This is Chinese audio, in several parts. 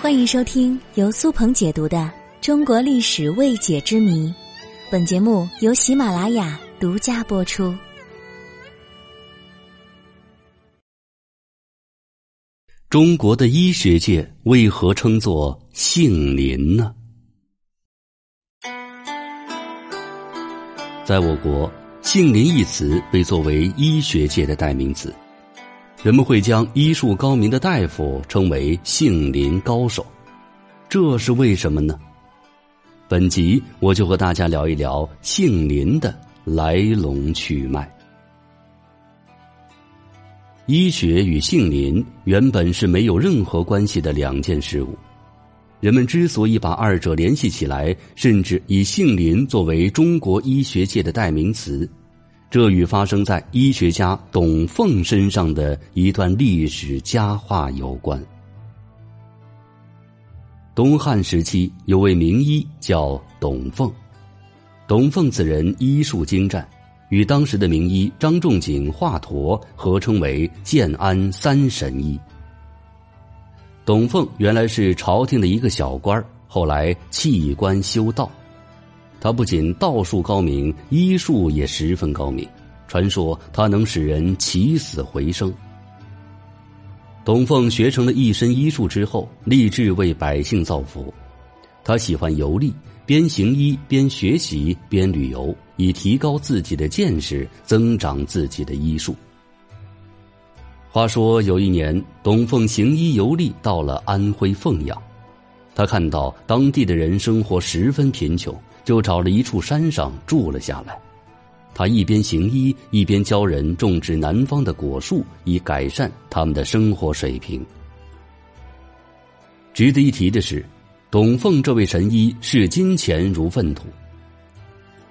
欢迎收听由苏鹏解读的《中国历史未解之谜》，本节目由喜马拉雅独家播出。中国的医学界为何称作杏林呢？在我国，“杏林”一词被作为医学界的代名词。人们会将医术高明的大夫称为杏林高手，这是为什么呢？本集我就和大家聊一聊杏林的来龙去脉。医学与杏林原本是没有任何关系的两件事物，人们之所以把二者联系起来，甚至以杏林作为中国医学界的代名词。这与发生在医学家董凤身上的一段历史佳话有关。东汉时期有位名医叫董凤，董凤此人医术精湛，与当时的名医张仲景、华佗合称为建安三神医。董凤原来是朝廷的一个小官后来弃官修道。他不仅道术高明，医术也十分高明。传说他能使人起死回生。董凤学成了一身医术之后，立志为百姓造福。他喜欢游历，边行医边学习边旅游，以提高自己的见识，增长自己的医术。话说有一年，董凤行医游历到了安徽凤阳，他看到当地的人生活十分贫穷。就找了一处山上住了下来，他一边行医，一边教人种植南方的果树，以改善他们的生活水平。值得一提的是，董凤这位神医视金钱如粪土。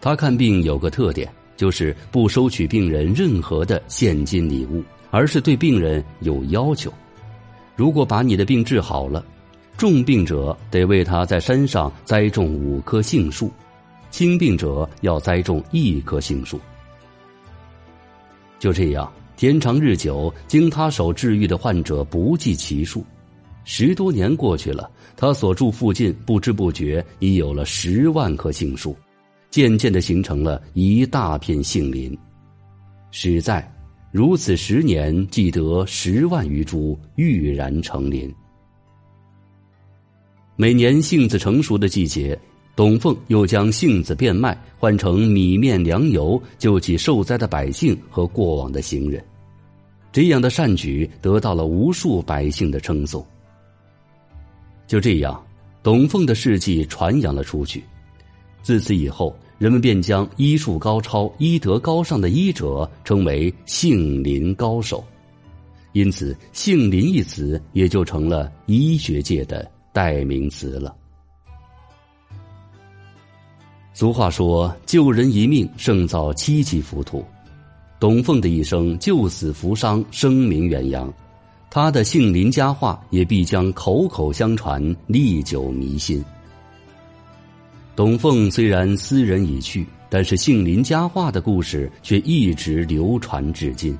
他看病有个特点，就是不收取病人任何的现金礼物，而是对病人有要求：如果把你的病治好了。重病者得为他在山上栽种五棵杏树，轻病者要栽种一棵杏树。就这样，天长日久，经他手治愈的患者不计其数。十多年过去了，他所住附近不知不觉已有了十万棵杏树，渐渐的形成了一大片杏林。史在，如此十年，即得十万余株，郁然成林。每年杏子成熟的季节，董凤又将杏子变卖换成米面粮油，救济受灾的百姓和过往的行人。这样的善举得到了无数百姓的称颂。就这样，董凤的事迹传扬了出去。自此以后，人们便将医术高超、医德高尚的医者称为杏林高手，因此“杏林”一词也就成了医学界的。代名词了。俗话说：“救人一命胜造七级浮屠。”董凤的一生救死扶伤，声名远扬，他的杏林佳话也必将口口相传，历久弥新。董凤虽然斯人已去，但是杏林佳话的故事却一直流传至今。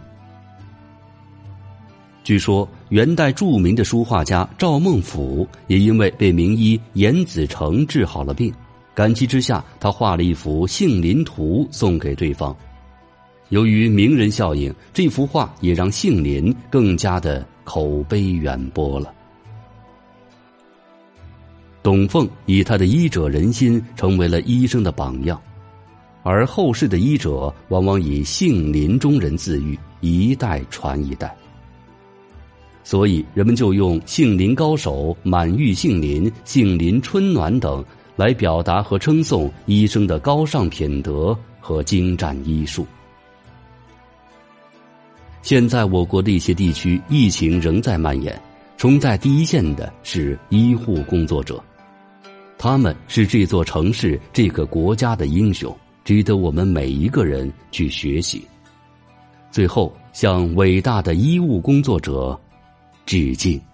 据说，元代著名的书画家赵孟俯也因为被名医严子成治好了病，感激之下，他画了一幅《杏林图》送给对方。由于名人效应，这幅画也让杏林更加的口碑远播了。董奉以他的医者仁心，成为了医生的榜样，而后世的医者往往以杏林中人自喻，一代传一代。所以，人们就用“杏林高手”“满玉杏林”“杏林春暖”等来表达和称颂医生的高尚品德和精湛医术。现在，我国的一些地区疫情仍在蔓延，冲在第一线的是医护工作者，他们是这座城市、这个国家的英雄，值得我们每一个人去学习。最后，向伟大的医务工作者。致敬。